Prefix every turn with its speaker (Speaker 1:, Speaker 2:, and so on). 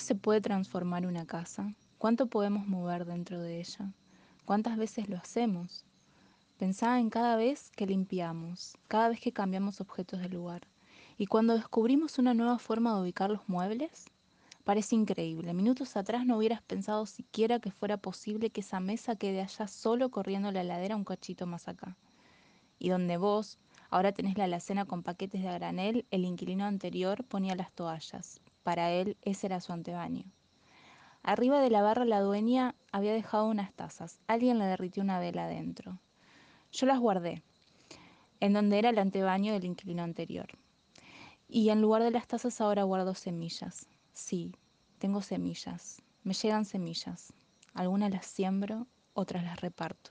Speaker 1: se puede transformar una casa? ¿Cuánto podemos mover dentro de ella? ¿Cuántas veces lo hacemos? Pensaba en cada vez que limpiamos, cada vez que cambiamos objetos de lugar. Y cuando descubrimos una nueva forma de ubicar los muebles, parece increíble. Minutos atrás no hubieras pensado siquiera que fuera posible que esa mesa quede allá solo corriendo la heladera un cachito más acá. Y donde vos ahora tenés la alacena con paquetes de granel, el inquilino anterior ponía las toallas. Para él ese era su antebaño. Arriba de la barra la dueña había dejado unas tazas. Alguien le derritió una vela adentro. Yo las guardé, en donde era el antebaño del inquilino anterior. Y en lugar de las tazas ahora guardo semillas. Sí, tengo semillas. Me llegan semillas. Algunas las siembro, otras las reparto.